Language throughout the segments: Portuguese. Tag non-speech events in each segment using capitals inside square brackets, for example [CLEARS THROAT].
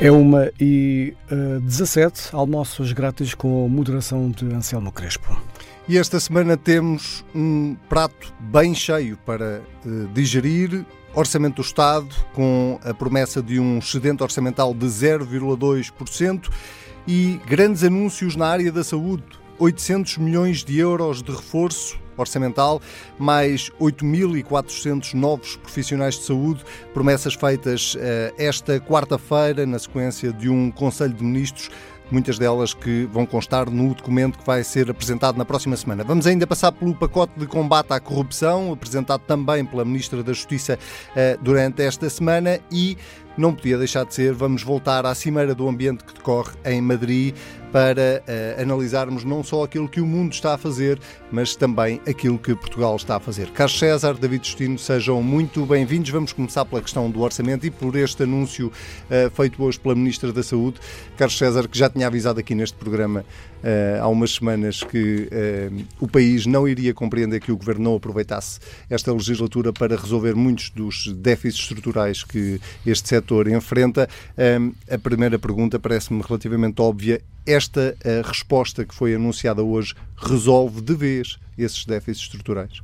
É uma e uh, 17 almoços grátis com moderação de Anselmo Crespo. E esta semana temos um prato bem cheio para uh, digerir. Orçamento do Estado com a promessa de um excedente orçamental de 0,2% e grandes anúncios na área da saúde. 800 milhões de euros de reforço orçamental, mais 8.400 novos profissionais de saúde, promessas feitas uh, esta quarta-feira, na sequência de um Conselho de Ministros muitas delas que vão constar no documento que vai ser apresentado na próxima semana. Vamos ainda passar pelo pacote de combate à corrupção, apresentado também pela Ministra da Justiça uh, durante esta semana e não podia deixar de ser, vamos voltar à Cimeira do Ambiente que decorre em Madrid para uh, analisarmos não só aquilo que o mundo está a fazer, mas também aquilo que Portugal está a fazer. Carlos César, David Justino, sejam muito bem-vindos. Vamos começar pela questão do orçamento e por este anúncio uh, feito hoje pela Ministra da Saúde, Carlos César, que já tinha avisado aqui neste programa há umas semanas que o país não iria compreender que o Governo não aproveitasse esta legislatura para resolver muitos dos déficits estruturais que este setor enfrenta. a primeira pergunta parece-me relativamente óbvia esta resposta que foi anunciada hoje resolve de vez esses déficits estruturais?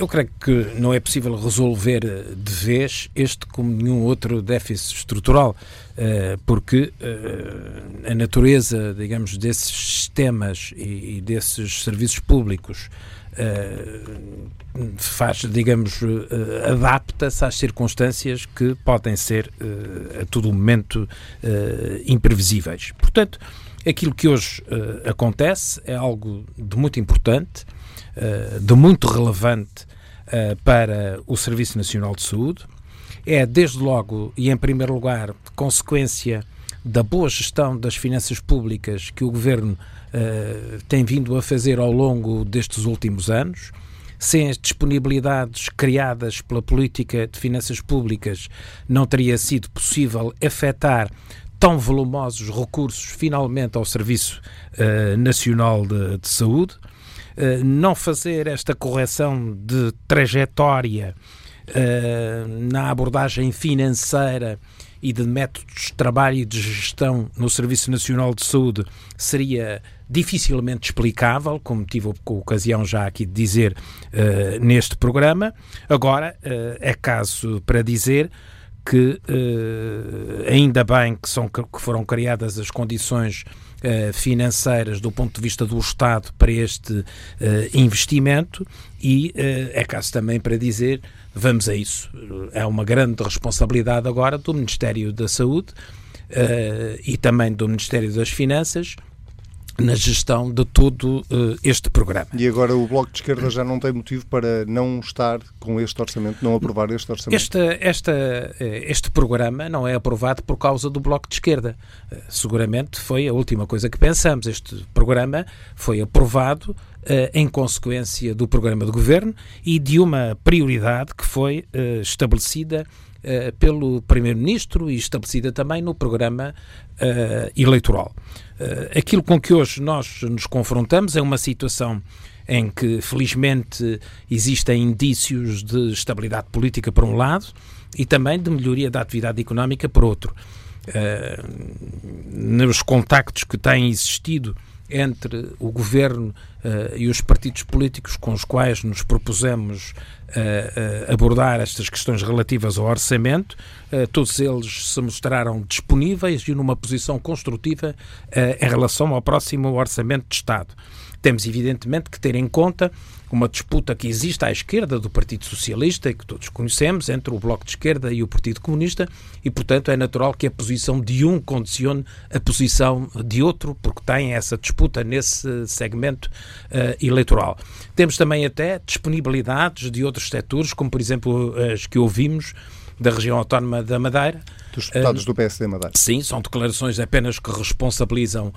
Eu creio que não é possível resolver de vez este como nenhum outro déficit estrutural, eh, porque eh, a natureza, digamos, desses sistemas e desses serviços públicos eh, faz, digamos, adapta-se às circunstâncias que podem ser a todo momento imprevisíveis. Portanto, aquilo que hoje acontece é algo de muito importante, de muito relevante para o Serviço Nacional de Saúde. É, desde logo e em primeiro lugar, consequência da boa gestão das finanças públicas que o Governo uh, tem vindo a fazer ao longo destes últimos anos. Sem as disponibilidades criadas pela política de finanças públicas, não teria sido possível afetar tão volumosos recursos finalmente ao Serviço uh, Nacional de, de Saúde. Uh, não fazer esta correção de trajetória na abordagem financeira e de métodos de trabalho e de gestão no Serviço Nacional de Saúde seria dificilmente explicável, como tive a ocasião já aqui de dizer uh, neste programa. Agora, uh, é caso para dizer que uh, ainda bem que, são, que foram criadas as condições financeiras do ponto de vista do Estado para este investimento e é caso também para dizer vamos a isso. É uma grande responsabilidade agora do Ministério da Saúde e também do Ministério das Finanças na gestão de todo uh, este programa. E agora o Bloco de Esquerda já não tem motivo para não estar com este orçamento, não aprovar este orçamento? Este, esta, eh, este programa não é aprovado por causa do Bloco de Esquerda. seguramente foi a última coisa que pensamos. Este programa foi aprovado uh, em consequência do programa de governo e de uma prioridade que foi uh, estabelecida uh, pelo Primeiro-Ministro e estabelecida também no programa eleitoral. Aquilo com que hoje nós nos confrontamos é uma situação em que, felizmente, existem indícios de estabilidade política, por um lado, e também de melhoria da atividade económica, por outro. Uh, nos contactos que têm existido entre o governo uh, e os partidos políticos com os quais nos propusemos uh, abordar estas questões relativas ao orçamento, todos eles se mostraram disponíveis e numa posição construtiva em relação ao próximo orçamento de Estado. Temos, evidentemente, que ter em conta uma disputa que existe à esquerda do Partido Socialista que todos conhecemos, entre o Bloco de Esquerda e o Partido Comunista, e, portanto, é natural que a posição de um condicione a posição de outro, porque tem essa disputa nesse segmento uh, eleitoral. Temos também até disponibilidades de outros setores, como, por exemplo, as que ouvimos da região autónoma da Madeira. Dos deputados uh, do PSD Madeira. Sim, são declarações apenas que responsabilizam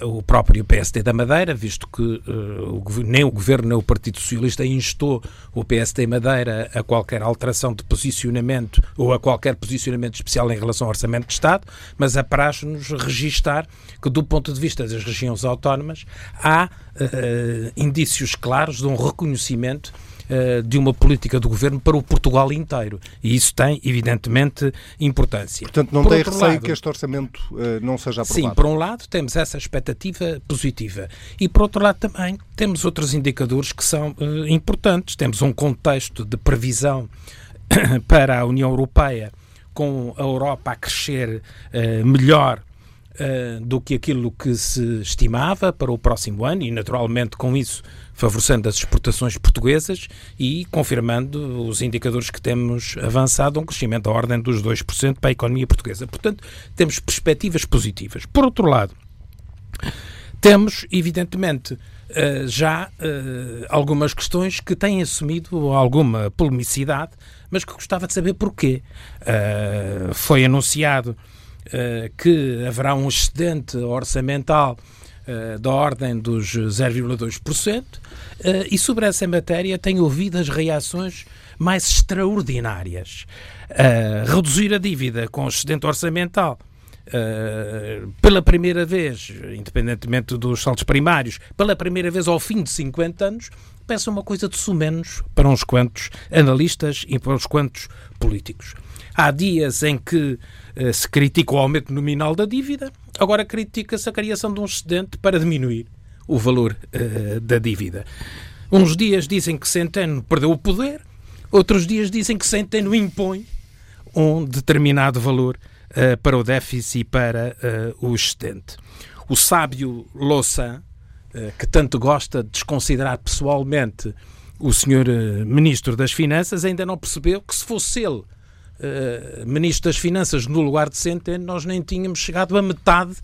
uh, o próprio PSD da Madeira, visto que uh, o, nem o Governo nem o Partido Socialista instou o PSD Madeira a qualquer alteração de posicionamento ou a qualquer posicionamento especial em relação ao Orçamento de Estado, mas apraz-nos registar que, do ponto de vista das regiões autónomas, há indícios claros de um reconhecimento uh, de uma política do governo para o Portugal inteiro. E isso tem, evidentemente, importância. Portanto, não por tem receio lado, que este orçamento uh, não seja aprovado? Sim, por um lado temos essa expectativa positiva e, por outro lado, também temos outros indicadores que são uh, importantes. Temos um contexto de previsão [COUGHS] para a União Europeia com a Europa a crescer melhor uh, do que aquilo que se estimava para o próximo ano e, naturalmente, com isso favorecendo as exportações portuguesas e confirmando os indicadores que temos avançado, um crescimento da ordem dos 2% para a economia portuguesa. Portanto, temos perspectivas positivas. Por outro lado, temos, evidentemente, eh, já eh, algumas questões que têm assumido alguma polemicidade, mas que gostava de saber porquê. Foi anunciado que haverá um excedente orçamental uh, da ordem dos 0,2%, uh, eh, e sobre essa matéria tenho ouvido as reações mais extraordinárias. reduzir a dívida com excedente orçamental Uh, pela primeira vez, independentemente dos saltos primários, pela primeira vez ao fim de 50 anos, peça uma coisa de sumenos para uns quantos analistas e para uns quantos políticos. Há dias em que uh, se critica o aumento nominal da dívida, agora critica-se a criação de um excedente para diminuir o valor uh, da dívida. Uns dias dizem que Centeno perdeu o poder, outros dias dizem que Centeno impõe um determinado valor uh, para o déficit e para o excedente. O sábio Louçã, que tanto gosta de desconsiderar pessoalmente o senhor Ministro das Finanças, ainda não percebeu que se fosse ele uh, Ministro das Finanças no lugar de Centeno, nós nem tínhamos chegado a metade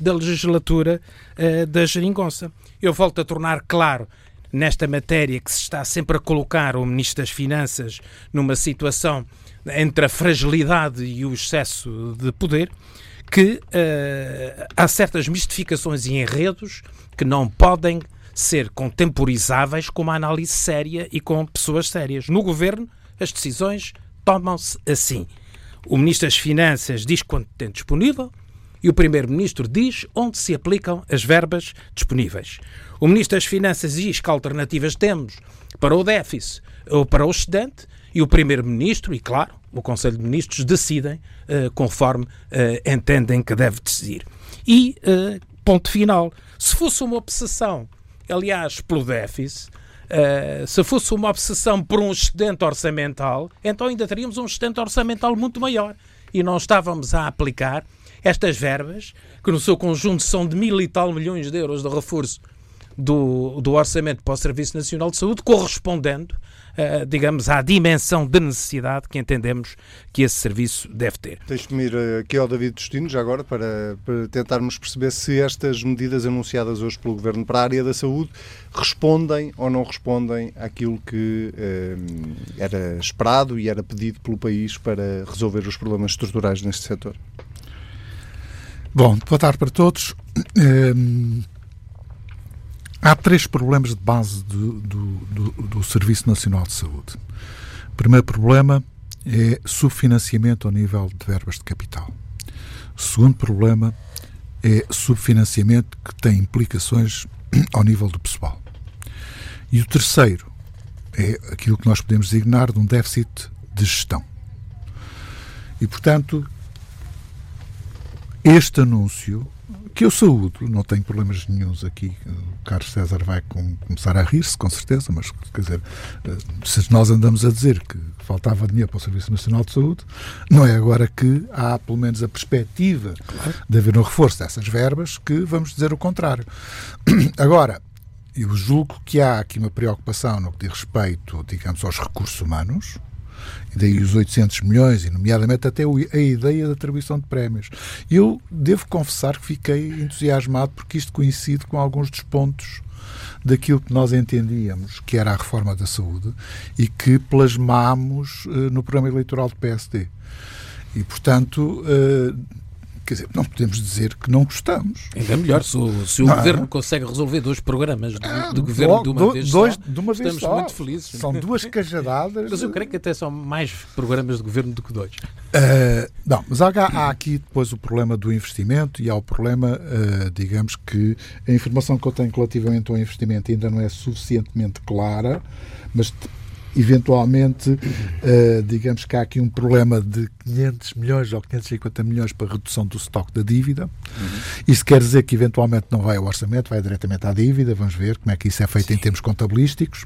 da legislatura uh, da Geringonça. Eu volto a tornar claro nesta matéria que se está sempre a colocar o Ministro das Finanças numa situação entre a fragilidade e o excesso de poder, que uh, há certas mistificações e enredos que não podem ser contemporizáveis com uma análise séria e com pessoas sérias. No governo, as decisões tomam-se assim. O Ministro das Finanças diz quanto tem disponível e o Primeiro-Ministro diz onde se aplicam as verbas disponíveis. O Ministro das Finanças diz que alternativas temos para o déficit ou para o excedente e o Primeiro-Ministro e, claro, o Conselho de Ministros decidem uh, conforme uh, entendem que deve decidir. E, uh, ponto final, se fosse uma obsessão, aliás, pelo déficit, Uh, se fosse uma obsessão por um excedente orçamental, então ainda teríamos um excedente orçamental muito maior. E não estávamos a aplicar estas verbas, que no seu conjunto são de mil e tal milhões de euros de reforço do, do Orçamento para o Serviço Nacional de Saúde, correspondendo uh, digamos, à dimensão de necessidade que entendemos que esse serviço deve ter. Deixe-me ir eh, aqui ao David Destino, já agora, para, para tentarmos perceber se estas medidas anunciadas hoje pelo Governo para a área da saúde respondem ou não respondem àquilo que eh, era esperado e era pedido pelo país para resolver os problemas estruturais neste setor. Bom, boa tarde para todos. Há três problemas de base do, do, do, do, Serviço Nacional de Saúde. O primeiro problema é subfinanciamento ao nível de verbas de capital. O segundo problema é subfinanciamento que tem implicações [CLEARS THROAT] ao nível do pessoal. E o terceiro é aquilo que nós podemos designar de um déficit de gestão. E, portanto, este anúncio que eu saúdo, não tenho problemas nenhums aqui. O Carlos César vai com, começar a rir-se, com certeza, mas quer dizer, eh, se nós andamos a dizer que faltava dinheiro para o Serviço Nacional de Saúde, não é agora que há pelo menos a perspectiva claro. de haver um reforço dessas verbas que vamos dizer o contrário. [CLEARS THROAT] Agora, eu julgo que há aqui uma preocupação no que diz respeito, digamos, aos recursos humanos, e daí os 800 milhões, e nomeadamente até a ideia da atribuição de prémios. Eu devo confessar que fiquei entusiasmado porque isto coincide com alguns dos pontos daquilo que nós entendíamos que era a reforma da saúde e que plasmámos uh, no programa eleitoral do PSD. E, portanto, uh, Quer dizer, não podemos dizer que não gostamos. Ainda melhor, se o, se o não. governo consegue resolver dois programas de, ah, governo de uma do, vez dois, só, de uma vez estamos só. muito felizes. São duas cajadadas. mas eu creio que até são mais programas de governo do que dois. Uh, não, mas há, há, aqui depois o problema do investimento e há o problema, uh, digamos que a informação que eu tenho relativamente ao investimento ainda não é suficientemente clara, mas eventualmente, uh, digamos que há aqui um problema de 500 milhões ou 550 milhões para redução do estoque da dívida. Uhum. Isso quer dizer que eventualmente não vai ao orçamento, vai diretamente à dívida. Vamos ver como é que isso é feito Sim. em termos contabilísticos.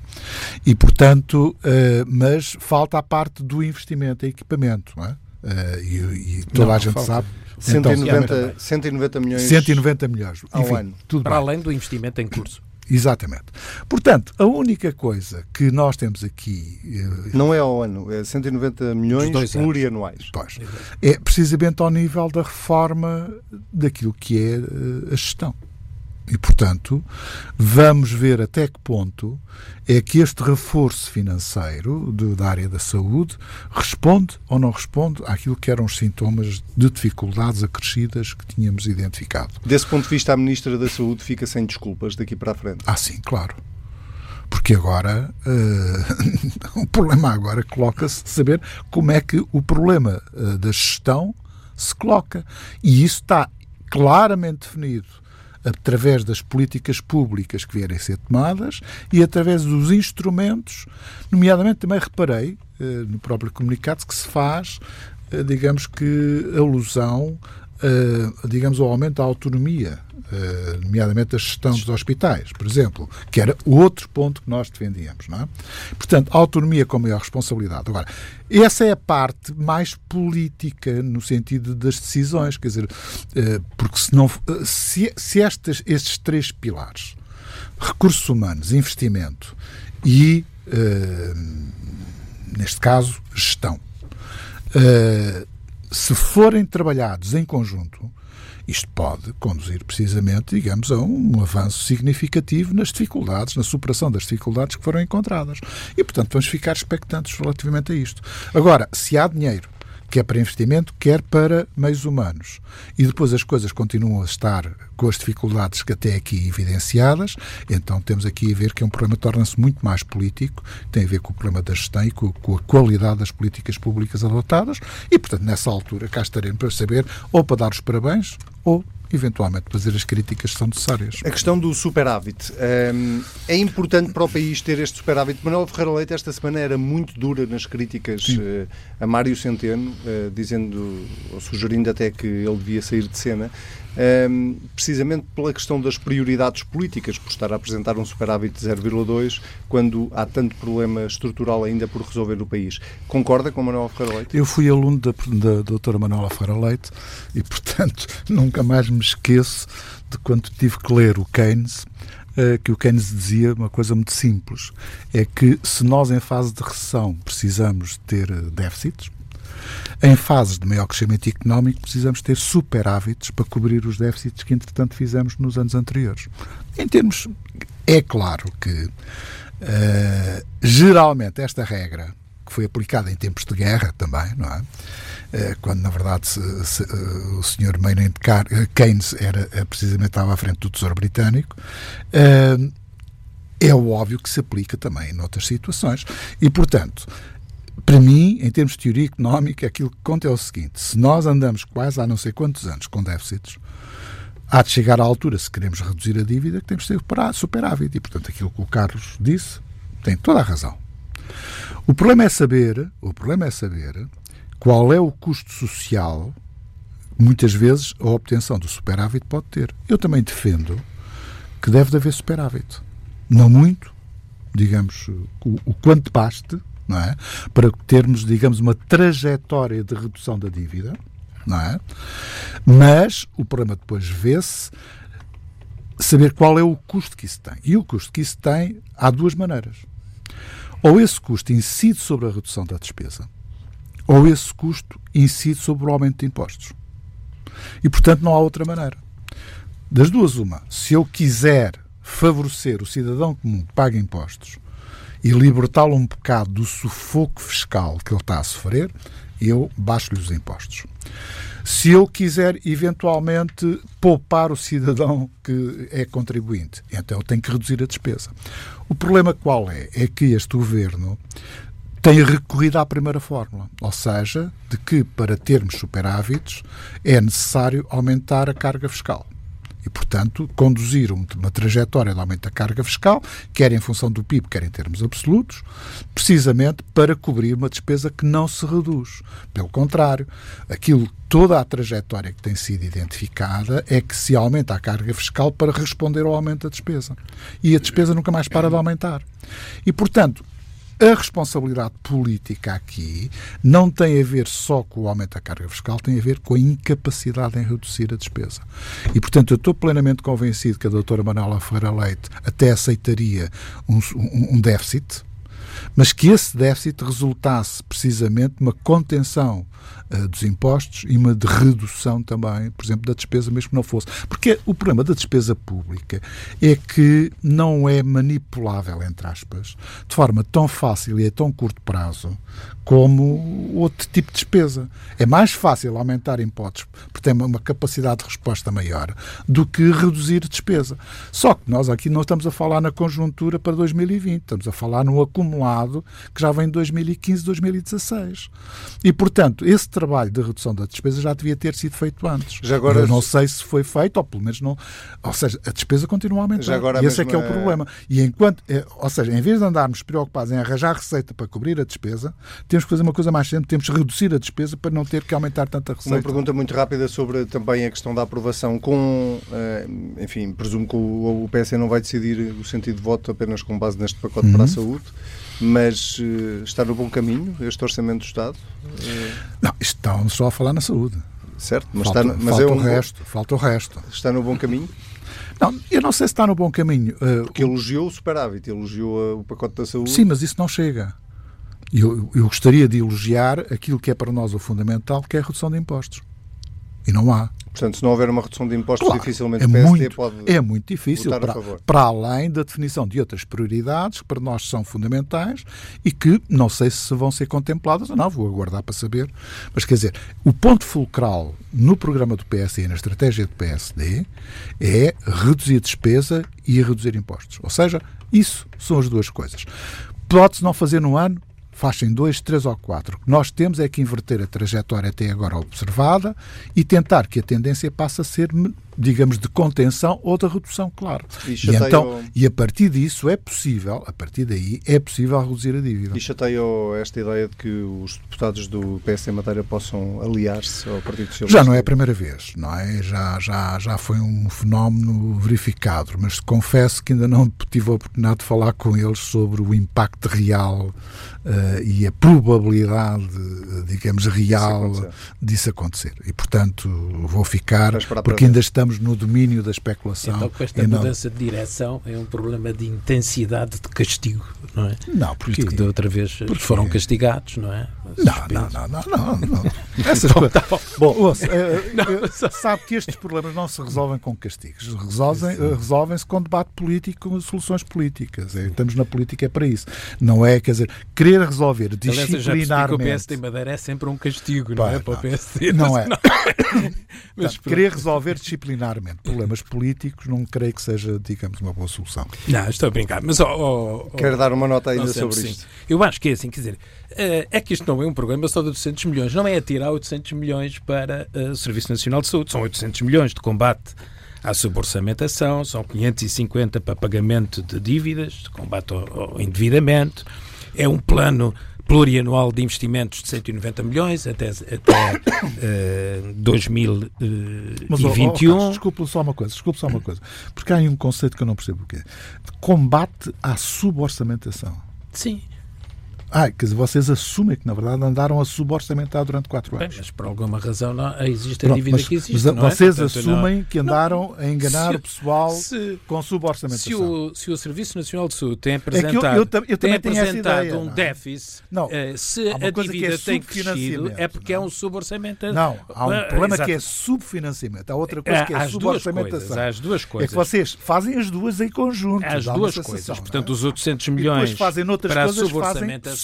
E, portanto, uh, mas falta a parte do investimento em equipamento. Não é? Uh, e, e, toda não, a gente falta. sabe 190, então, 190 milhões 190 milhões ao Enfim, ano. Tudo Para bem. além do investimento em curso. Exatamente. Portanto, a única coisa que nós temos aqui. Eh, Não é ao ano, é 190 milhões plurianuais. Pois, é precisamente ao nível da reforma daquilo que é eh, a gestão. E, portanto, vamos ver até que ponto é que este reforço financeiro de, da área da saúde responde ou não responde àquilo que eram os sintomas de dificuldades acrescidas que tínhamos identificado. Desse ponto de vista, a Ministra da Saúde fica sem desculpas daqui para a frente. Ah, sim, claro. Porque agora uh, [LAUGHS] o problema agora coloca-se de saber como é que o problema uh, da gestão se coloca. E isso está claramente definido através das políticas públicas que vierem a ser tomadas e através dos instrumentos, nomeadamente também reparei eh, no próprio comunicado que se faz, eh, digamos que alusão, eh, digamos, ao aumento da autonomia eh, nomeadamente a gestão dos hospitais, por exemplo, que era outro ponto que nós defendíamos. Não é? Portanto, autonomia com maior responsabilidade. Agora, essa é a parte mais política no sentido das decisões, quer dizer, eh, porque se, não, se, se estes, estes três pilares, recursos humanos, investimento e, neste caso, gestão, se forem trabalhados em conjunto, isto pode conduzir precisamente, digamos, a um avanço significativo nas dificuldades, na superação das dificuldades que foram encontradas. E, portanto, vamos ficar expectantes relativamente a isto. Agora, se há dinheiro quer para investimento, quer para meios humanos. E depois as coisas continuam a estar com as dificuldades que até aqui evidenciadas, então temos aqui a ver que é um problema torna-se muito mais político, tem a ver com o problema da gestão e com, com, a qualidade das políticas públicas adotadas, e portanto nessa altura cá estaremos para saber ou para dar os parabéns ou eventualmente fazer as críticas que são necessárias. A questão do superávit. Um, é importante para o país ter este superávit. Manuel Ferreira Leite esta semana era muito dura nas críticas uh, a Mário Centeno, uh, dizendo, ou sugerindo até que ele devia sair de cena um, precisamente pela questão das prioridades políticas, por estar a apresentar um superávit de 0,2 quando há tanto problema estrutural ainda por resolver no país. Concorda com Manuel Ferreira Leite? Eu fui aluno da, da doutora Manuela Ferreira Leite e, portanto, [LAUGHS] nunca mais me esqueço de quando tive que ler o Keynes, eh, que o Keynes dizia uma coisa muito simples: é que se nós, em fase de recessão, precisamos ter déficits, em fases de maior crescimento económico, precisamos ter superávites para cobrir os déficits que, entretanto, fizemos nos anos anteriores. Em termos. É claro que, uh, geralmente, esta regra, que foi aplicada em tempos de guerra também, não é? Uh, quando, na verdade, se, se, uh, o Sr. Maynard Keynes era, precisamente estava à frente do Tesouro Britânico, é óbvio que se aplica também em outras situações. E, portanto, para mim, em termos de teoria económica, aquilo que conta é o seguinte: se nós andamos quase há não sei quantos anos com déficits, há de chegar à altura, se queremos reduzir a dívida, que temos de ter superávit. E, portanto, aquilo que o Carlos disse tem toda a razão. O problema é saber, o problema é saber qual é o custo social muitas vezes a obtenção do superávit pode ter. Eu também defendo que deve haver superávit. Não muito, digamos, o, o quanto baste, não é? Para termos, digamos, uma trajetória de redução da dívida, não é? Mas o problema depois vê-se saber qual é o custo que isso tem. E o custo que isso tem há duas maneiras. Ou esse custo incide sobre a redução da despesa, ou esse custo incide sobre o aumento de impostos. E, portanto, não há outra maneira. Das duas, uma. Se eu quiser favorecer o cidadão comum que paga impostos e libertá-lo um bocado do sufoco fiscal que ele está a sofrer, eu baixo-lhe os impostos. Se eu quiser eventualmente poupar o cidadão que é contribuinte, então eu tenho que reduzir a despesa. O problema qual é? É que este governo tem recorrido à primeira fórmula, ou seja, de que para termos superávites é necessário aumentar a carga fiscal. E, portanto, conduzir uma trajetória de aumento da carga fiscal, quer em função do PIB, quer em termos absolutos, precisamente para cobrir uma despesa que não se reduz. Pelo contrário, aquilo, toda a trajetória que tem sido identificada é que se aumenta a carga fiscal para responder ao aumento da despesa. E a despesa nunca mais para de aumentar. E, portanto, a responsabilidade política aqui não tem a ver só com o aumento da carga fiscal, tem a ver com a incapacidade em reduzir a despesa. E, portanto, eu estou plenamente convencido que a doutora Manuela Ferreira Leite até aceitaria um, um, um déficit, mas que esse déficit resultasse precisamente de uma contenção uh, dos impostos e uma de redução também, por exemplo, da despesa, mesmo que não fosse. Porque o problema da despesa pública é que não é manipulável, entre aspas, de forma tão fácil e a tão curto prazo como outro tipo de despesa. É mais fácil aumentar impostos porque tem uma capacidade de resposta maior do que reduzir despesa. Só que nós aqui não estamos a falar na conjuntura para 2020, estamos a falar no acumulado que já vem de 2015, 2016. E, portanto, esse trabalho de redução da despesa já devia ter sido feito antes. Já agora... Eu não sei se foi feito, ou pelo menos não. Ou seja, a despesa continua a aumentar. Já agora e esse é que é o problema. E enquanto, é, ou seja, em vez de andarmos preocupados em arranjar receita para cobrir a despesa, temos que fazer uma coisa mais simples, temos que reduzir a despesa para não ter que aumentar tanta receita. Uma pergunta muito rápida sobre também a questão da aprovação. Com, eh, enfim, presumo que o PS não vai decidir o sentido de voto apenas com base neste pacote uhum. para a saúde. Mas uh, está no bom caminho este Orçamento do Estado? Não, estamos só a falar na saúde. Certo, mas, falta, está, mas falta é um, o resto, falta o resto. Está no bom caminho? Não, eu não sei se está no bom caminho. Uh, Porque elogiou o superávit, elogiou uh, o pacote da saúde. Sim, mas isso não chega. Eu, eu gostaria de elogiar aquilo que é para nós o fundamental, que é a redução de impostos. E não há. Portanto, se não houver uma redução de impostos, claro, dificilmente é o PSD muito, pode. É muito difícil, para, para além da definição de outras prioridades que para nós são fundamentais e que não sei se vão ser contempladas ou não, vou aguardar para saber. Mas quer dizer, o ponto fulcral no programa do PSD e na estratégia do PSD é reduzir despesa e reduzir impostos. Ou seja, isso são as duas coisas. Pode-se não fazer no ano, faz em dois, três ou quatro. O que nós temos é que inverter a trajetória até agora observada e tentar que a tendência passe a ser, digamos, de contenção ou de redução, claro. E, e então, e a partir disso é possível, a partir daí é possível reduzir a dívida. E chateia esta ideia de que os deputados do PS em matéria possam aliar-se ao Partido Socialista? Já não é a primeira vez, não é? Já, já, já foi um fenómeno verificado, mas confesso que ainda não tive a oportunidade de falar com eles sobre o impacto real uh, e a probabilidade, digamos, real disso acontecer. disso acontecer. E, portanto, vou ficar, porque ainda estamos no domínio da especulação. Então, com esta mudança não... de direção, é um problema de intensidade de castigo, não é? Não, porque Visto que da outra vez porque... foram castigados, não é? Não, não, não, não, não, não. [LAUGHS] Essas. Tá bom, bom ouça, [LAUGHS] é, é, sabe que estes problemas não se resolvem com castigos, resolvem-se resolvem com debate político, com soluções políticas. É, estamos na política é para isso. Não é, quer dizer, querer resolver disciplinarmente. O PSD Madeira é sempre um castigo, não é? Para o PSD. Não é. Não. Mas, querer resolver disciplinarmente problemas políticos não creio que seja, digamos, uma boa solução. Não, estou a brincar. Mas, oh, oh, Quero dar uma nota ainda sobre sim. isto. Eu acho que é assim, quer dizer, eh, é que isto não é um programa só de 800 milhões. Não é atirar 800 milhões para eh, o Serviço Nacional de Saúde. São 800 milhões de combate à suborçamentação, são 550 para pagamento de dívidas, de combate ao, ao endividamento, é um plano plurianual de investimentos de 190 milhões até, até uh, 2021. Mas, oh, oh, desculpe só uma coisa, desculpe só uma coisa, porque há aí um conceito que eu não percebo o que é. Combate à suborçamentação. Sim. Ah, quer dizer, vocês assumem que, na verdade, andaram a suborçamentar durante quatro anos. Bem, mas por alguma razão não, existe a Pronto, dívida mas, que existe. Mas, não é? vocês é? assumem não, que andaram a enganar se, o pessoal se, com suborçamentação. Se o, se o Serviço Nacional de Saúde tem apresentado, é eu, eu, eu tem apresentado ideia, um déficit, não, uh, se a dívida é tem crescido, é porque é um suborçamento. Não, há um uh, problema que é subfinanciamento. Há outra coisa que é suborçamentação. Há as duas coisas. É que vocês fazem as duas em conjunto. As duas coisas. Portanto, os 800 milhões para a suborçamentação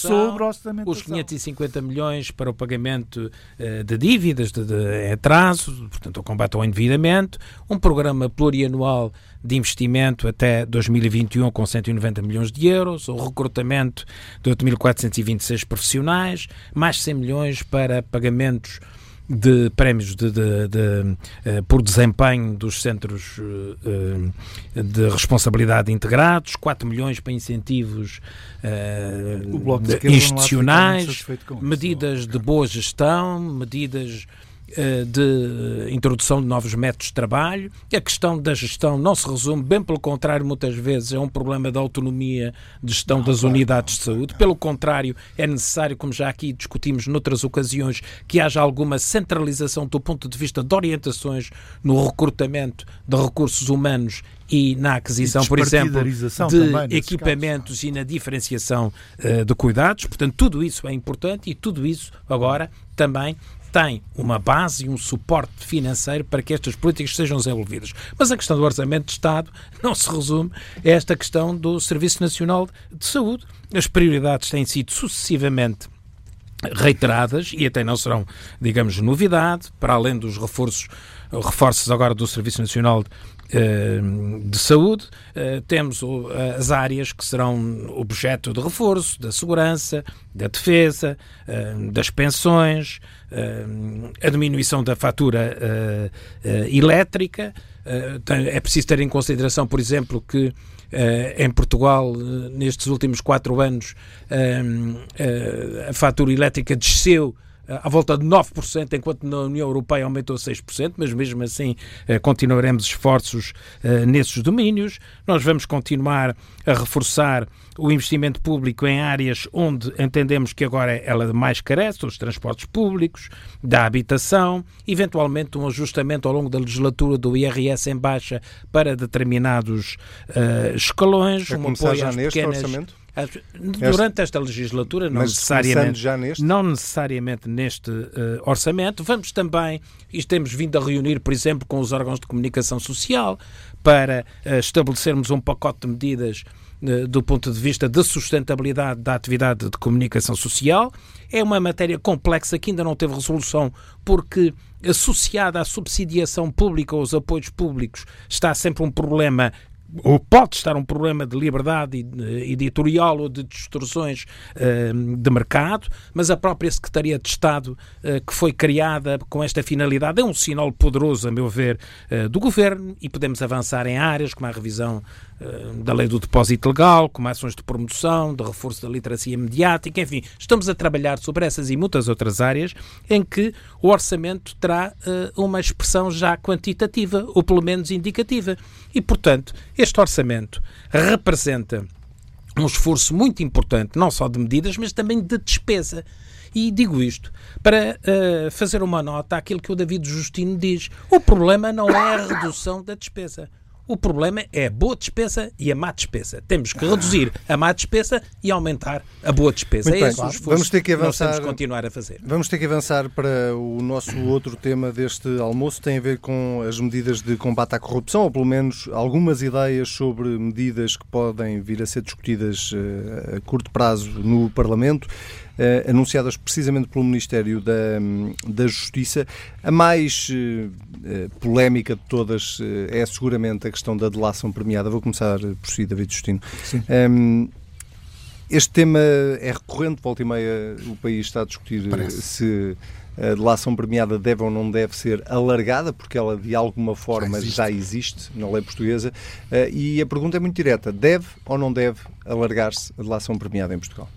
os 550 milhões para o pagamento uh, de dívidas, de, de atraso, portanto, o combate ao endividamento, um programa plurianual de investimento até 2021 com 190 milhões de euros, o recrutamento de 8.426 profissionais, mais 100 milhões para pagamentos de prémios de, de, de, uh, por desempenho dos centros uh, de responsabilidade integrados, 4 milhões para incentivos institucionais, medidas de boa gestão, medidas eh, de introdução de novos métodos de trabalho. A questão da gestão não se resume, bem pelo contrário, muitas vezes é um problema da autonomia de gestão não, das claro, unidades de saúde. Pelo contrário, é necessário, como já aqui discutimos noutras ocasiões, que haja alguma centralização do ponto de vista de orientações no recrutamento de recursos humanos e na aquisição, por exemplo, de equipamentos casos. e na diferenciação uh, de cuidados. Portanto, tudo isso é importante e tudo isso agora também tem uma base e um suporte financeiro para que estas políticas sejam desenvolvidas. Mas a questão do orçamento de Estado [LAUGHS] não se resume a esta questão do Serviço Nacional de Saúde. As prioridades têm sido sucessivamente reiteradas e até não serão, digamos, novidade, para além dos reforços, reforços agora do Serviço Nacional eh, de saúde, eh, temos as áreas que serão objeto de reforço, da segurança, da defesa, eh, das pensões, a diminuição da fatura elétrica. É preciso ter em consideração, por exemplo, que em Portugal, nestes últimos quatro anos, a fatura elétrica desceu à volta de 9%, enquanto na União Europeia aumentou 6%, mas mesmo assim eh, continuaremos esforços eh, nesses domínios. Nós vamos continuar a reforçar o investimento público em áreas onde entendemos que agora ela mais carece, os transportes públicos, da habitação, eventualmente um ajustamento ao longo da legislatura do IRS em baixa para determinados uh, escalões, um apoio já às pequenas... Orçamento? Durante esta legislatura, não necessariamente, já neste? não necessariamente neste uh, orçamento, vamos também, e temos vindo a reunir, por exemplo, com os órgãos de comunicação social para uh, estabelecermos um pacote de medidas uh, do ponto de vista da sustentabilidade da atividade de comunicação social. É uma matéria complexa que ainda não teve resolução, porque associada à subsidiação pública aos apoios públicos está sempre um problema ou pode estar um problema de liberdade editorial ou de distorções uh, de mercado, mas a própria Secretaria de Estado uh, que foi criada com esta finalidade é um sinal poderoso, a meu ver, uh, do governo e podemos avançar em áreas como a revisão da lei do depósito legal, como ações de promoção, de reforço da literacia mediática, enfim, estamos a trabalhar sobre essas e muitas outras áreas em que o orçamento terá uma expressão já quantitativa, ou pelo menos indicativa. E, portanto, este orçamento representa um esforço muito importante, não só de medidas, mas também de despesa. E digo isto para uh, fazer uma nota àquilo que o David Justino diz. O problema não é a redução da despesa. O problema é a boa despesa e a má despesa. Temos que reduzir a má despesa e aumentar a boa despesa. Muito é esse o esforço vamos ter que avançar, que nós continuar a fazer. Vamos ter que avançar para o nosso outro tema deste almoço, tem a ver com as medidas de combate à corrupção, ou pelo menos algumas ideias sobre medidas que podem vir a ser discutidas eh, a curto prazo no Parlamento uh, anunciadas precisamente pelo Ministério da, da Justiça. A mais uh, polémica de todas uh, é seguramente a questão da delação premiada. Vou começar por si, David Justino. Um, ehm, este tema é recorrente, volta e meia o país está a discutir Parece. se a delação premiada deve ou não deve ser alargada, porque ela de alguma forma já existe, já existe na lei portuguesa. E a pergunta é muito direta: deve ou não deve alargar-se a delação premiada em Portugal?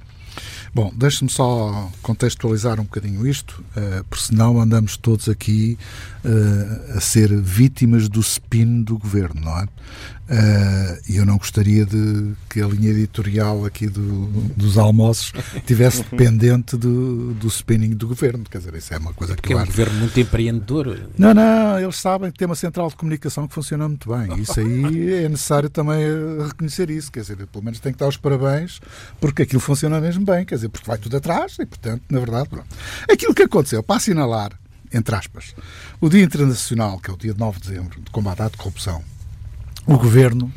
Bom, deixe-me só contextualizar um bocadinho isto, uh, porque senão andamos todos aqui uh, a ser vítimas do spin do governo, não é? Uh, e eu não gostaria de que a linha editorial aqui do, dos almoços tivesse dependente do, do spinning do governo. Quer dizer, isso é uma coisa Porque que é um governo muito empreendedor. Não, não, eles sabem que tem uma central de comunicação que funciona muito bem. Isso aí [LAUGHS] é necessário também reconhecer isso. Quer dizer, pelo menos tem que dar os parabéns porque aquilo funciona mesmo bem. Quer dizer, porque vai tudo atrás e, portanto, na verdade, pronto. Aquilo que aconteceu, para assinalar, entre aspas, o Dia Internacional, que é o dia de 9 de dezembro, de combate à corrupção, o governo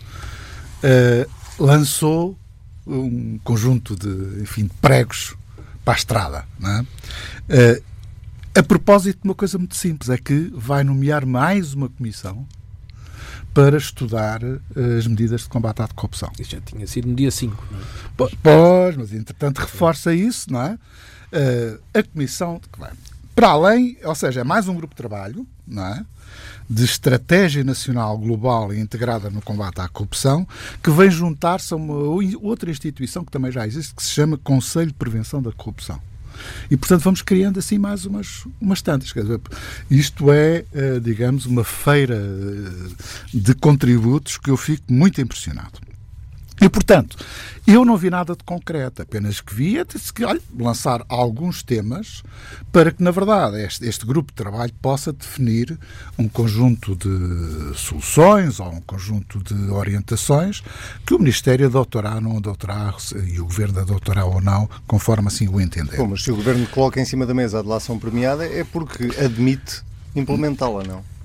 uh, lançou um conjunto de, enfim, de pregos para a estrada. É? Uh, a propósito de uma coisa muito simples, é que vai nomear mais uma comissão para estudar uh, as medidas de combate à corrupção. Isso já tinha sido no dia 5, não é? Pois, mas entretanto reforça isso, não é? Uh, a comissão, Para além, ou seja, é mais um grupo de trabalho, não é? De estratégia nacional global e integrada no combate à corrupção, que vem juntar-se a uma outra instituição que também já existe, que se chama Conselho de Prevenção da Corrupção. E, portanto, vamos criando assim mais umas, umas tantas. Dizer, isto é, eh, digamos, uma feira eh, de contributos que eu fico muito impressionado. E, portanto, eu não vi nada de concreto, apenas que vi disse que, olha, lançar alguns temas para que, na verdade, este, este, grupo de trabalho possa definir um conjunto de soluções ou um conjunto de orientações que o Ministério adotará ou não adotará e o Governo adotará ou não, conforme assim o entender. Bom, mas se o Governo coloca em cima da mesa a delação premiada é porque admite implementá-la, não?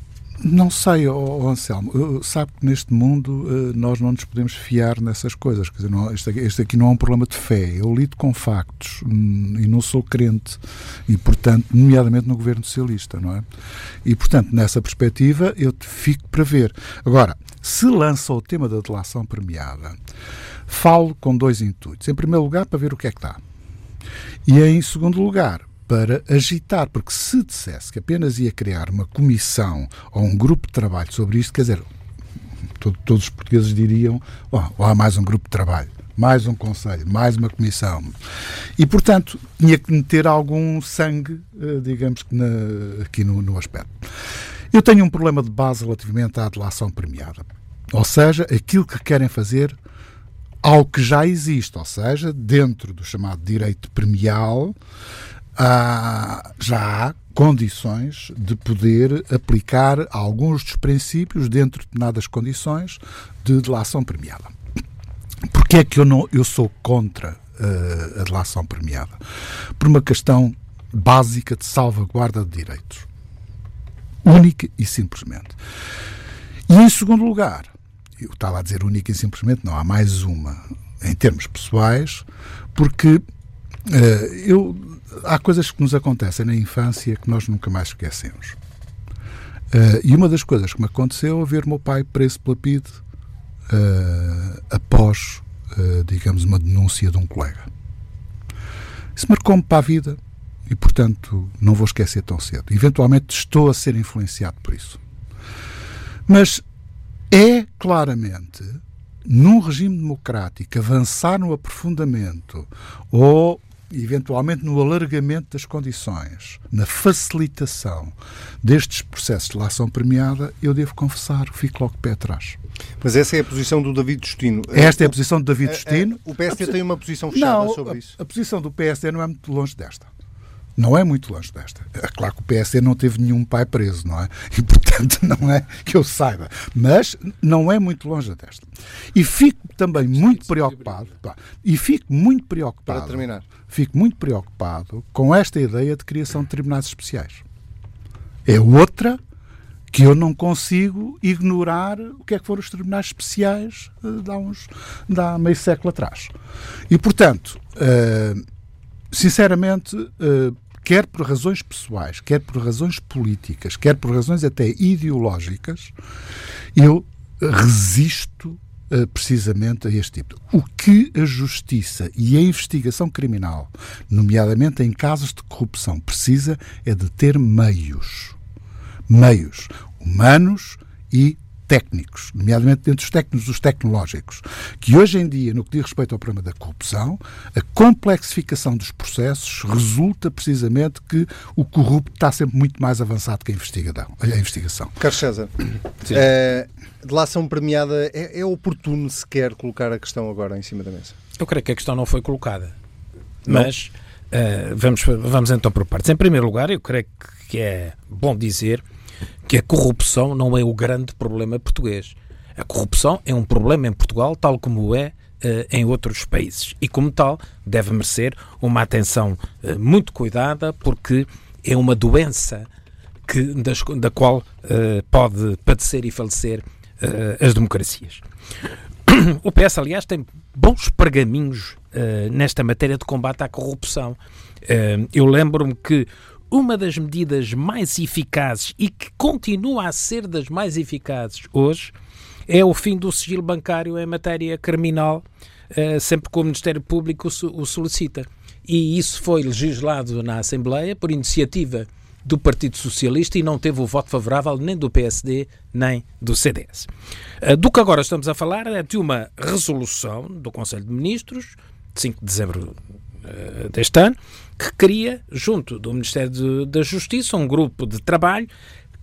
Não sei, oh, Anselmo. Sabe que neste mundo eh, nós não nos podemos fiar nessas coisas. Quer dizer, não, este, aqui, este, aqui não é um problema de fé. Eu lido com factos hum, e não sou crente. E, portanto, nomeadamente no governo socialista, não é? E, portanto, nessa perspectiva, eu fico para ver. Agora, se lança o tema da delação premiada, falo com dois intuitos. Em primeiro lugar, para ver o que é que está. E em segundo lugar, para agitar, porque se dissesse que apenas ia criar uma comissão ou um grupo de trabalho sobre isto, quer dizer, todo, todos os portugueses diriam: oh, há mais um grupo de trabalho, mais um conselho, mais uma comissão. E, portanto, tinha que meter algum sangue, eh, digamos na, aqui no, no aspecto. Eu tenho um problema de base relativamente à delação premiada. Ou seja, aquilo que querem fazer ao que já existe, ou seja, dentro do chamado direito premial, há, já há condições de poder aplicar alguns dos princípios dentro de determinadas condições de delação premiada. Porquê é que eu, não, eu sou contra uh, a delação premiada? Por uma questão básica de salvaguarda de direitos. Única e simplesmente. E em segundo lugar, eu estava a dizer única e simplesmente, não, há mais uma, em termos pessoais, porque uh, eu há coisas que nos acontecem na infância que nós nunca mais esquecemos. Uh, e uma das coisas que me aconteceu é ver meu pai preso pela PIDE uh, após, uh, digamos, uma denúncia de um colega. Isso marcou-me para a vida e, portanto, não vou esquecer tão cedo. Eventualmente estou a ser influenciado por isso. Mas é claramente, num regime democrático, avançar no aprofundamento ou eventualmente no alargamento das condições, na facilitação destes processos de lação premiada, eu devo confessar, fico logo pé atrás. Mas essa é a posição do David Justino. Esta é a posição do David Justino. O PSD tem uma posição fechada não, sobre isso. A, a posição do PSD não é muito longe desta. Não é muito longe desta. É claro que o PSD não teve nenhum pai preso, não é? E, portanto, [LAUGHS] não é que eu saiba. Mas não é muito longe desta. E fico também muito preocupado. Pá, e fico muito preocupado. Para terminar. Fico muito preocupado com esta ideia de criação de tribunais especiais. É outra que eu não consigo ignorar o que é que foram os tribunais especiais uh, de há, uns, de há meio século atrás. E, portanto, uh, sinceramente, uh, quer por razões pessoais, quer por razões políticas, quer por razões até ideológicas, eu resisto uh, precisamente a este tipo. O que a justiça e a investigação criminal, nomeadamente em casos de corrupção, precisa é de ter meios. Meios humanos e técnicos, nomeadamente dentro dos técnicos dos tecnológicos, que hoje em dia, no que diz respeito ao problema da corrupção, a complexificação dos processos resulta precisamente que o corrupto está sempre muito mais avançado que a investigação. A investigação. Carlos César, é, delação premiada, é, é oportuno sequer colocar a questão agora em cima da mesa? Eu creio que a questão não foi colocada, mas uh, vamos, vamos então por partes. Em primeiro lugar, eu creio que é bom dizer que a corrupção não é o grande problema português. A corrupção é um problema em Portugal, tal como é uh, em outros países. E, como tal, deve merecer uma atenção uh, muito cuidada, porque é uma doença que, das, da qual uh, pode padecer e falecer as democracias. [COUGHS] O PS, aliás, tem bons pergaminhos nesta matéria de combate à corrupção. eu lembro-me que uma das medidas mais eficazes e que continua a ser das mais eficazes hoje é o fim do sigilo bancário em matéria criminal, eh, sempre que o Ministério Público o solicita. E isso foi legislado na Assembleia por iniciativa do Partido Socialista e não teve o voto favorável nem do PSD nem do CDS. Uh, do que agora estamos a falar é de uma resolução do Conselho de Ministros, de 5 de dezembro uh, deste ano, que cria, junto do Ministério da Justiça, um grupo de trabalho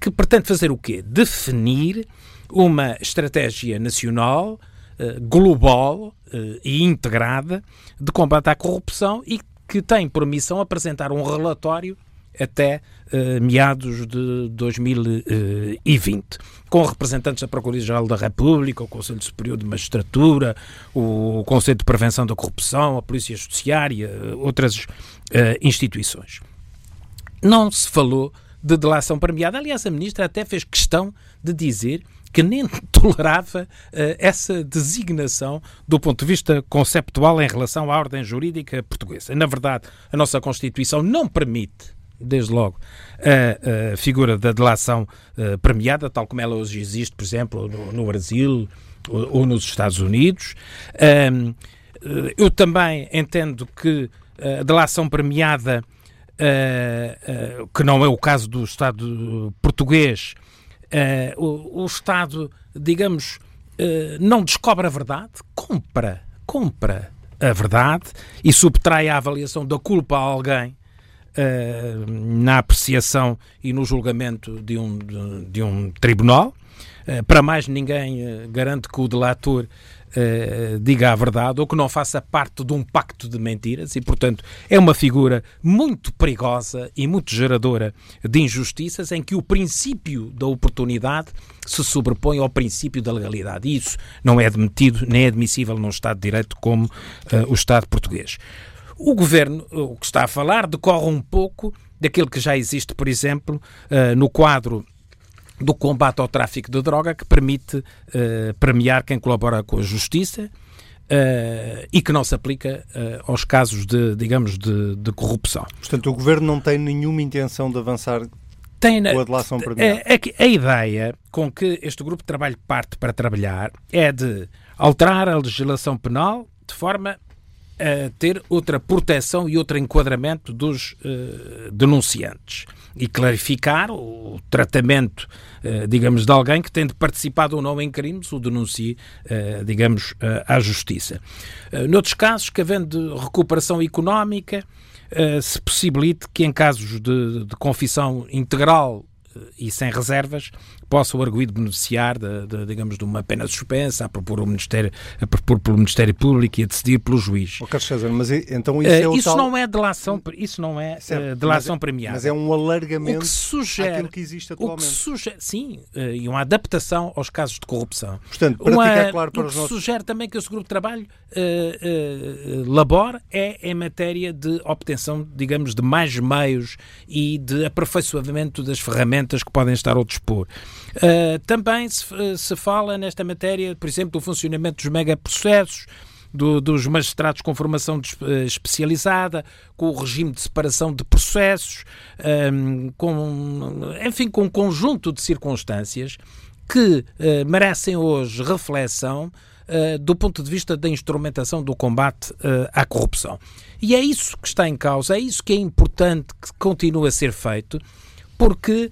que pretende fazer o quê? Definir uma estratégia nacional, uh, global uh, e integrada de combate à corrupção e que tem por missão apresentar um relatório até uh, meados de 2020, com representantes da Procuradoria-Geral da República, o Conselho Superior de Magistratura, o Conselho de Prevenção da Corrupção, a Polícia Judiciária, outras uh, instituições. Não se falou de delação premiada. Aliás, a ministra até fez questão de dizer que nem [LAUGHS] tolerava uh, essa designação do ponto de vista conceptual em relação à ordem jurídica portuguesa. Na verdade, a nossa Constituição não permite desde logo, a, a, figura da delação uh, premiada, tal como ela hoje existe, por exemplo, no, no Brasil ou, ou, nos Estados Unidos. Um, eu também entendo que a delação premiada, que não é o caso do Estado português, o, o, Estado, digamos, não descobre a verdade, compra, compra a verdade e subtrai a avaliação da culpa a alguém uh, na apreciação e no julgamento de um, de, de um tribunal. Uh, para mais ninguém uh, garante que o delator Uh, diga a verdade ou que não faça parte de um pacto de mentiras e, portanto, é uma figura muito perigosa e muito geradora de injustiças em que o princípio da oportunidade se sobrepõe ao princípio da legalidade. E isso não é admitido nem é admissível num Estado de Direito como uh, o Estado português. O governo, o que está a falar, decorre um pouco daquilo que já existe, por exemplo, uh, no quadro do combate ao tráfico de droga, que permite uh, premiar quem colabora com a justiça uh, e que não se aplica aos casos de, digamos, de, de, corrupção. Portanto, o governo não tem nenhuma intenção de avançar tem, com a delação premiada? A, a, a ideia com que este grupo de trabalho parte para trabalhar é de alterar a legislação penal de forma a ter outra proteção e outro enquadramento dos uh, denunciantes e clarificar o tratamento, uh, digamos, de alguém que tendo participado ou não em crimes, o denuncie, uh, digamos, à justiça. noutros casos, que havendo recuperação económica, se possibilite que em casos de, de confissão integral e sem reservas, possa o arguído beneficiar, de, de, digamos, de uma pena suspensa a propor, o Ministério, a propor pelo Ministério Público e a decidir pelo juiz. Oh, Carlos César, mas então isso, é uh, isso tal... não é delação, isso não é certo, uh, delação mas, é- premiada. Mas é um alargamento o que sugere, àquilo que existe atualmente. O que sugere, sim, uh, e uma adaptação aos casos de corrupção. Portanto, para uma, ficar claro para o os nossos... sugere também que esse grupo de trabalho labore é em matéria de obtenção, digamos, de mais meios e de aperfeiçoamento das ferramentas que podem estar ao dispor. Uh, também se, se, fala nesta matéria, por exemplo, do funcionamento dos megaprocessos, do, dos magistrados com formação de, uh, especializada, com o regime de separação de processos, um, com, enfim, com um conjunto de circunstâncias que uh, merecem hoje reflexão do ponto de vista da instrumentação do combate à corrupção. E é isso que está em causa, é isso que é importante que continue a ser feito porque uh,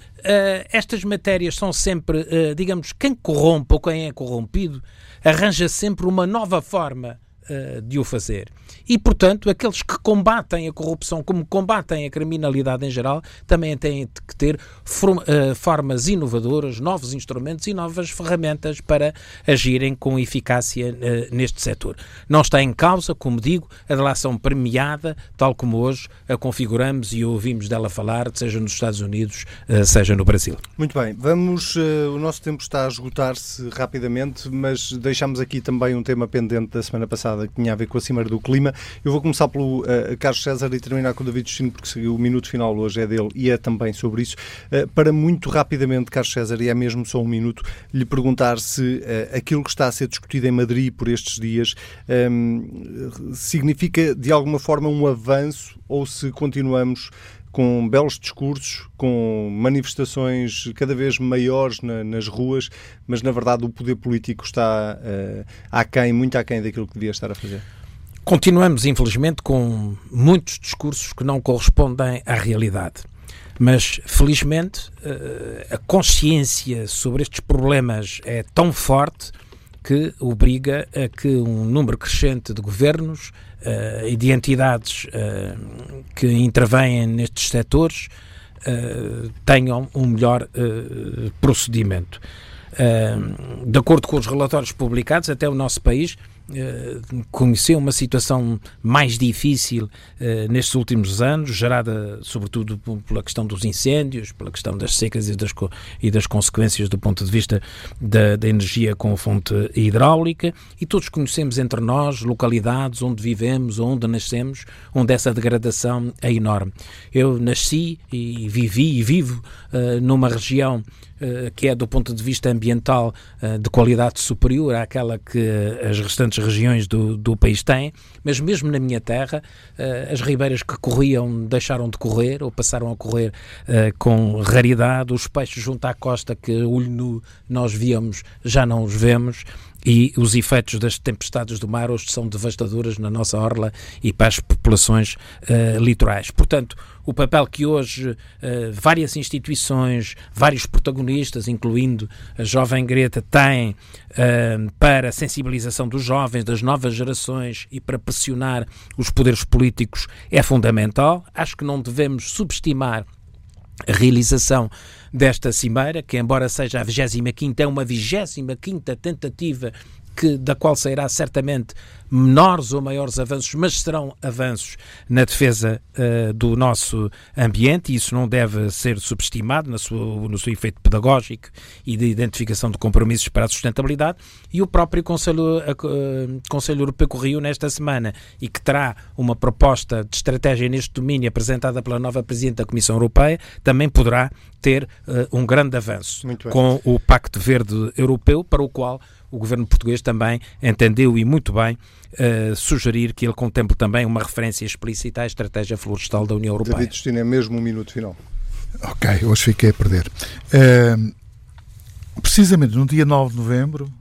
estas matérias são sempre, uh, digamos, quem corrompe ou quem é corrompido arranja sempre uma nova forma uh, de o fazer. E, portanto, aqueles que combatem a corrupção, como combatem a criminalidade em geral, também têm que ter uh, formas inovadoras, novos instrumentos e novas ferramentas para agirem com eficácia uh, neste setor. Não está em causa, como digo, a delação premiada, tal como hoje a configuramos e ouvimos dela falar, seja nos Estados Unidos, seja no Brasil. Muito bem, vamos. o nosso tempo está a esgotar-se rapidamente, mas deixamos aqui também um tema pendente da semana passada que tinha a ver com a Cimeira do Clima. Eu vou começar pelo uh, Carlos César e terminar com o David Justino, porque o minuto final hoje é dele e é também sobre isso. Uh, para muito rapidamente, Carlos César, e é mesmo só um minuto, lhe perguntar se uh, aquilo que está a ser discutido em Madrid por estes dias um, ehm, significa de alguma forma um avanço ou se continuamos com belos discursos, com manifestações cada vez maiores na, nas ruas, mas na verdade o poder político está uh, aquém, muito aquém daquilo que devia estar a fazer. Continuamos, infelizmente, com muitos discursos que não correspondem à realidade. Mas, felizmente, a consciência sobre estes problemas é tão forte que obriga a que um número crescente de governos e de entidades uh, que intervêm nestes setores uh, tenham um melhor procedimento. de acordo com os relatórios publicados, até o nosso país eh, conheceu uma situação mais difícil uh, nestes últimos anos, gerada sobretudo pela questão dos incêndios, pela questão das secas e das, e das consequências do ponto de vista da, da, energia com fonte hidráulica, e todos conhecemos entre nós localidades onde vivemos, onde nascemos, onde essa degradação é enorme. Eu nasci e vivi e vivo uh, numa região eh, que é do ponto de vista ambiental eh, de qualidade superior àquela que eh, as restantes regiões do, do país têm, mas mesmo na minha terra, as ribeiras que corriam deixaram de correr ou passaram a correr com raridade, os peixes junto à costa que olho nu nós víamos já não os vemos e os efeitos das tempestades do mar hoje são devastadoras na nossa orla e para as populações uh, litorais. Portanto, o papel que hoje uh, várias instituições, vários protagonistas, incluindo a jovem Greta, têm uh, para a sensibilização dos jovens, das novas gerações e para pressionar os poderes políticos é fundamental. Acho que não devemos subestimar a realização desta cimeira, que embora seja a 25ª, é uma 25ª tentativa que, da qual sairá certamente menores ou maiores avanços, mas serão avanços na defesa uh, do nosso ambiente e isso não deve ser subestimado na sua, no seu efeito pedagógico e de identificação de compromissos para a sustentabilidade. E o próprio Conselho, uh, Conselho Europeu corriu nesta semana e que terá uma proposta de estratégia neste domínio apresentada pela nova Presidente da Comissão Europeia, também poderá ter uh, um grande avanço com o Pacto Verde Europeu, para o qual o governo português também entendeu e muito bem uh, sugerir que ele contemple também uma referência explícita à estratégia florestal da União Europeia. David Justino, é mesmo um minuto final. Ok, hoje fiquei a perder. Uh, precisamente no dia 9 de novembro,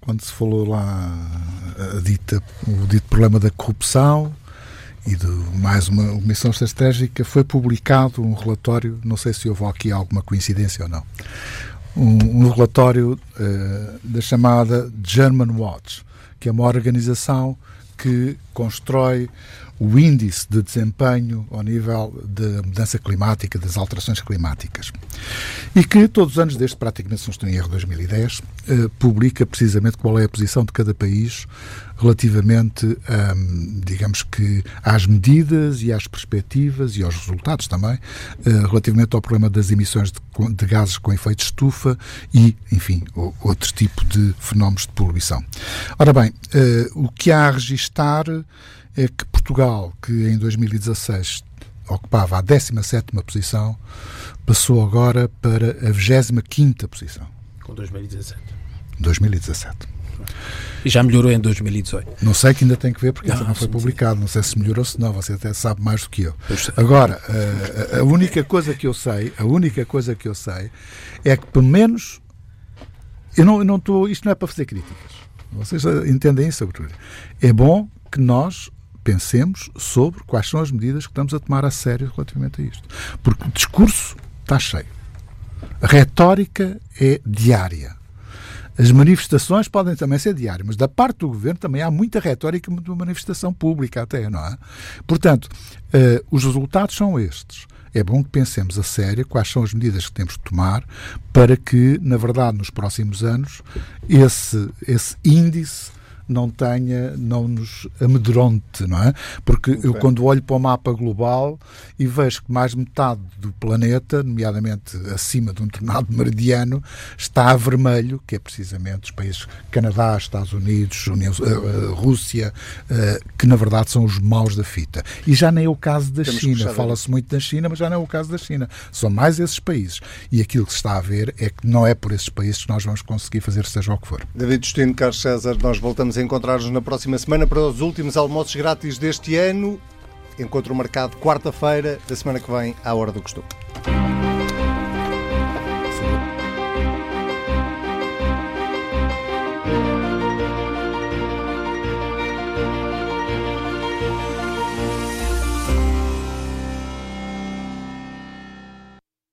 quando se falou lá a dita, o dito problema da corrupção e de mais uma comissão estratégica, foi publicado um relatório, não sei se houve aqui alguma coincidência ou não, um, relatório uh, da chamada German Watch, que é uma organização que constrói o índice de desempenho ao nível da mudança climática, das alterações climáticas. E que todos os anos, desde praticamente, se não estou em erro, 2010, eh, publica precisamente qual é a posição de cada país relativamente, digamos que, às medidas e às perspectivas e aos resultados também, eh, relativamente ao problema das emissões de, de gases com efeito estufa e, enfim, o, outro tipo de fenómenos de poluição. Ora bem, eh, o que há a registar é que Portugal, que em 2016 ocupava a 17ª posição, passou agora para a 25ª posição. Com 2017. 2017. E já melhorou em 2018. Não sei que ainda tem que ver porque não, ainda não foi publicado. Não sei se melhorou se não. Você até sabe mais do que eu. Agora, a, a, única coisa que eu sei, a única coisa que eu sei é que pelo menos eu não, eu não estou. Isto não é para fazer críticas. Vocês entendem isso, É bom que nós pensemos sobre quais são as medidas que estamos a tomar a sério relativamente a isto. Porque o discurso está cheio. A retórica é diária. As manifestações podem também ser diárias, mas da parte do governo também há muita retórica de uma manifestação pública até, não é? Portanto, uh, os resultados são estes. É bom que pensemos a sério quais são as medidas que temos de tomar para que, na verdade, nos próximos anos, esse, esse índice não tenha, não nos amedronte, não é? Porque okay. eu quando olho para o mapa global e vejo que mais metade do planeta, nomeadamente acima de um determinado meridiano, está a vermelho, que é precisamente os países Canadá, Estados Unidos, União, uh, Rússia, uh, que na verdade são os maus da fita. E já nem é o caso da Temos China. Fala-se muito da China, mas já não é o caso da China. São mais esses países. E aquilo que se está a ver é que não é por esses países que nós vamos conseguir fazer seja o que for. David Justino, Carlos César, nós voltamos a encontrar-nos na próxima semana para os últimos almoços grátis deste ano. Encontro marcado quarta-feira da semana que vem, à hora do costume.